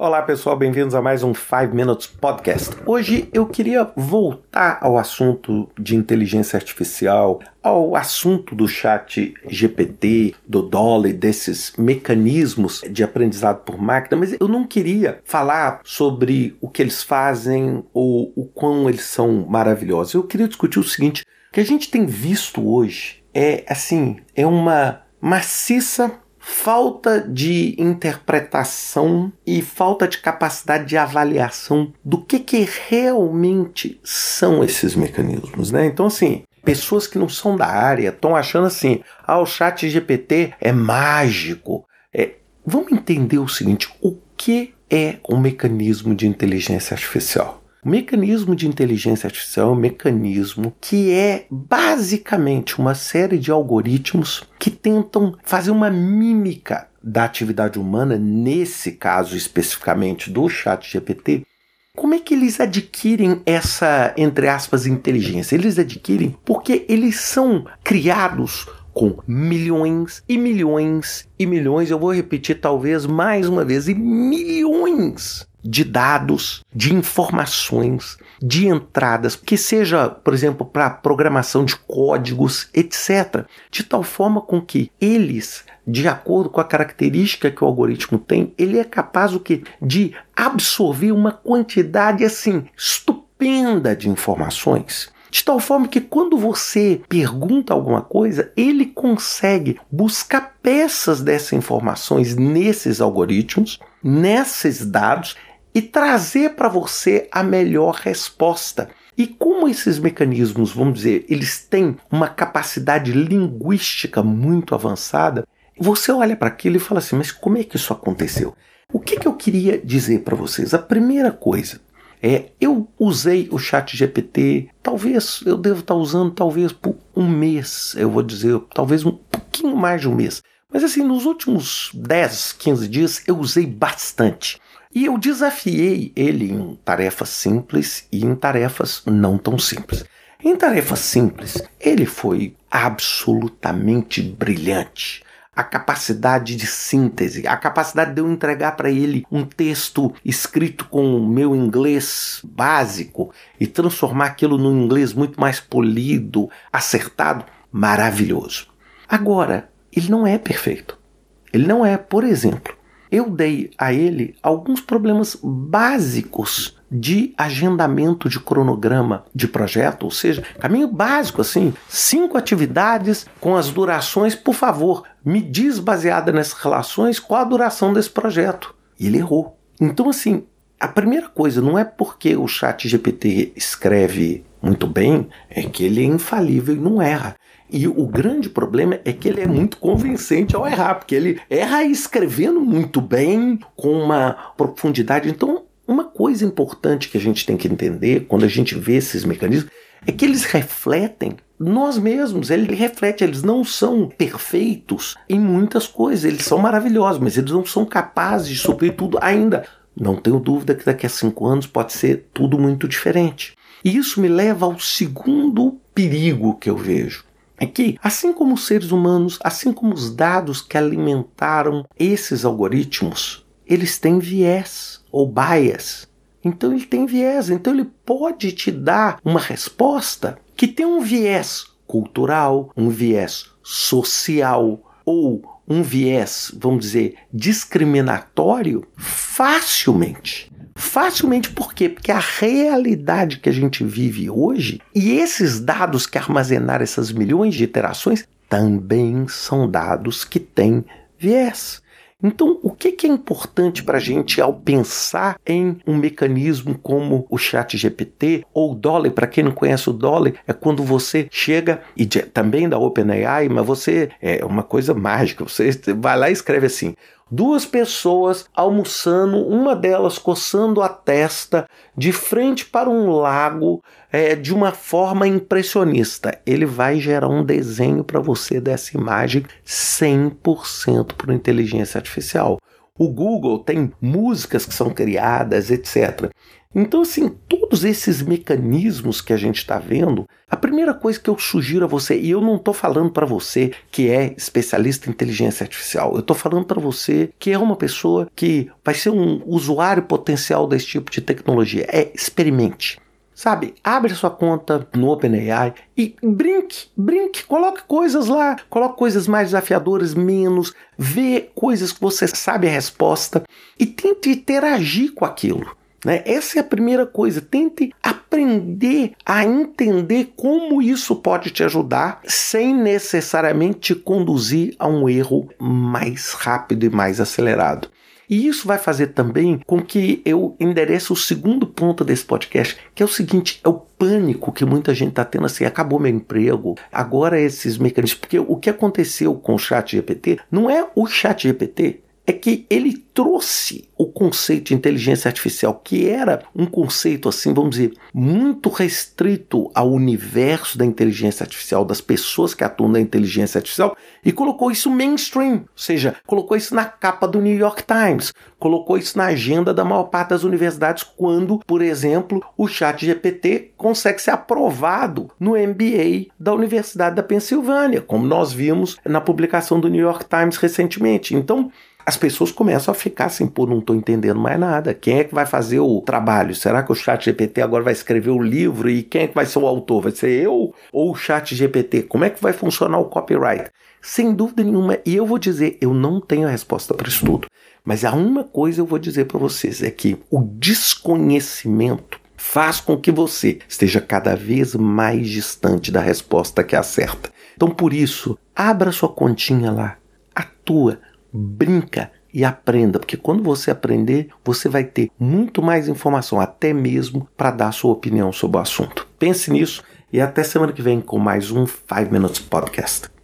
Olá pessoal, bem-vindos a mais um 5 Minutes Podcast. Hoje eu queria voltar ao assunto de inteligência artificial, ao assunto do chat GPT, do Dolly, desses mecanismos de aprendizado por máquina, mas eu não queria falar sobre o que eles fazem ou o quão eles são maravilhosos. Eu queria discutir o seguinte: o que a gente tem visto hoje é assim, é uma maciça falta de interpretação e falta de capacidade de avaliação do que, que realmente são esses mecanismos, né? Então, assim, pessoas que não são da área estão achando assim, ah, o chat GPT é mágico. É, vamos entender o seguinte, o que é um mecanismo de inteligência artificial? O mecanismo de inteligência artificial é um mecanismo que é basicamente uma série de algoritmos que tentam fazer uma mímica da atividade humana, nesse caso especificamente do Chat GPT. Como é que eles adquirem essa, entre aspas, inteligência? Eles adquirem porque eles são criados com milhões e milhões e milhões, eu vou repetir talvez mais uma vez, e milhões de dados, de informações, de entradas, que seja, por exemplo, para programação de códigos, etc., de tal forma com que eles, de acordo com a característica que o algoritmo tem, ele é capaz o que de absorver uma quantidade assim estupenda de informações. De tal forma que quando você pergunta alguma coisa, ele consegue buscar peças dessas informações nesses algoritmos, nesses dados e trazer para você a melhor resposta. E como esses mecanismos, vamos dizer, eles têm uma capacidade linguística muito avançada, você olha para aquilo e fala assim: mas como é que isso aconteceu? O que, que eu queria dizer para vocês? A primeira coisa é: eu usei o Chat GPT, talvez eu devo estar usando talvez por um mês, eu vou dizer, talvez um pouquinho mais de um mês. Mas assim, nos últimos 10, 15 dias eu usei bastante. E eu desafiei ele em tarefas simples e em tarefas não tão simples. Em tarefas simples, ele foi absolutamente brilhante. A capacidade de síntese, a capacidade de eu entregar para ele um texto escrito com o meu inglês básico e transformar aquilo num inglês muito mais polido, acertado, maravilhoso. Agora, ele não é perfeito. Ele não é, por exemplo, eu dei a ele alguns problemas básicos de agendamento de cronograma de projeto, ou seja, caminho básico assim, cinco atividades com as durações, por favor, me diz baseada nessas relações qual a duração desse projeto. E ele errou. Então assim, a primeira coisa não é porque o chat GPT escreve muito bem, é que ele é infalível e não erra. E o grande problema é que ele é muito convincente ao errar, porque ele erra escrevendo muito bem, com uma profundidade. Então, uma coisa importante que a gente tem que entender quando a gente vê esses mecanismos é que eles refletem nós mesmos. Ele reflete, eles não são perfeitos em muitas coisas, eles são maravilhosos, mas eles não são capazes de suprir tudo ainda. Não tenho dúvida que daqui a cinco anos pode ser tudo muito diferente. E isso me leva ao segundo perigo que eu vejo é que, assim como os seres humanos, assim como os dados que alimentaram esses algoritmos, eles têm viés ou bias. Então ele tem viés, então ele pode te dar uma resposta que tem um viés cultural, um viés social ou um viés, vamos dizer, discriminatório facilmente. Facilmente por quê? Porque a realidade que a gente vive hoje e esses dados que armazenaram essas milhões de iterações também são dados que têm viés. Então, o que, é importante para a gente ao pensar em um mecanismo como o Chat GPT ou o Dolly? Para quem não conhece o Dolly, é quando você chega e também da OpenAI, mas você é uma coisa mágica. Você vai lá e escreve assim: duas pessoas almoçando, uma delas coçando a testa de frente para um lago é, de uma forma impressionista. Ele vai gerar um desenho para você dessa imagem 100% por inteligência artificial. O Google tem músicas que são criadas, etc. Então, assim, todos esses mecanismos que a gente está vendo, a primeira coisa que eu sugiro a você, e eu não estou falando para você que é especialista em inteligência artificial, eu estou falando para você que é uma pessoa que vai ser um usuário potencial desse tipo de tecnologia, é experimente. Sabe, abre sua conta no OpenAI e brinque, brinque, coloque coisas lá, coloque coisas mais desafiadoras, menos, vê coisas que você sabe a resposta e tente interagir com aquilo. Né? Essa é a primeira coisa. Tente aprender a entender como isso pode te ajudar sem necessariamente te conduzir a um erro mais rápido e mais acelerado. E isso vai fazer também com que eu endereço o segundo ponto desse podcast, que é o seguinte: é o pânico que muita gente está tendo assim, acabou meu emprego, agora esses mecanismos. Porque o que aconteceu com o chat GPT não é o chat GPT é que ele trouxe o conceito de inteligência artificial, que era um conceito assim, vamos dizer, muito restrito ao universo da inteligência artificial, das pessoas que atuam na inteligência artificial, e colocou isso mainstream, ou seja, colocou isso na capa do New York Times, colocou isso na agenda da maior parte das universidades, quando, por exemplo, o chat GPT consegue ser aprovado no MBA da Universidade da Pensilvânia, como nós vimos na publicação do New York Times recentemente. Então, as pessoas começam a ficar assim, pô, não estou entendendo mais nada. Quem é que vai fazer o trabalho? Será que o chat GPT agora vai escrever o livro e quem é que vai ser o autor? Vai ser eu ou o chat GPT? Como é que vai funcionar o copyright? Sem dúvida nenhuma, e eu vou dizer, eu não tenho a resposta para isso tudo. Mas há uma coisa eu vou dizer para vocês, é que o desconhecimento faz com que você esteja cada vez mais distante da resposta que é certa. Então, por isso, abra sua continha lá, atua, brinca e aprenda, porque quando você aprender, você vai ter muito mais informação, até mesmo para dar sua opinião sobre o assunto. Pense nisso e até semana que vem com mais um 5 Minutes Podcast.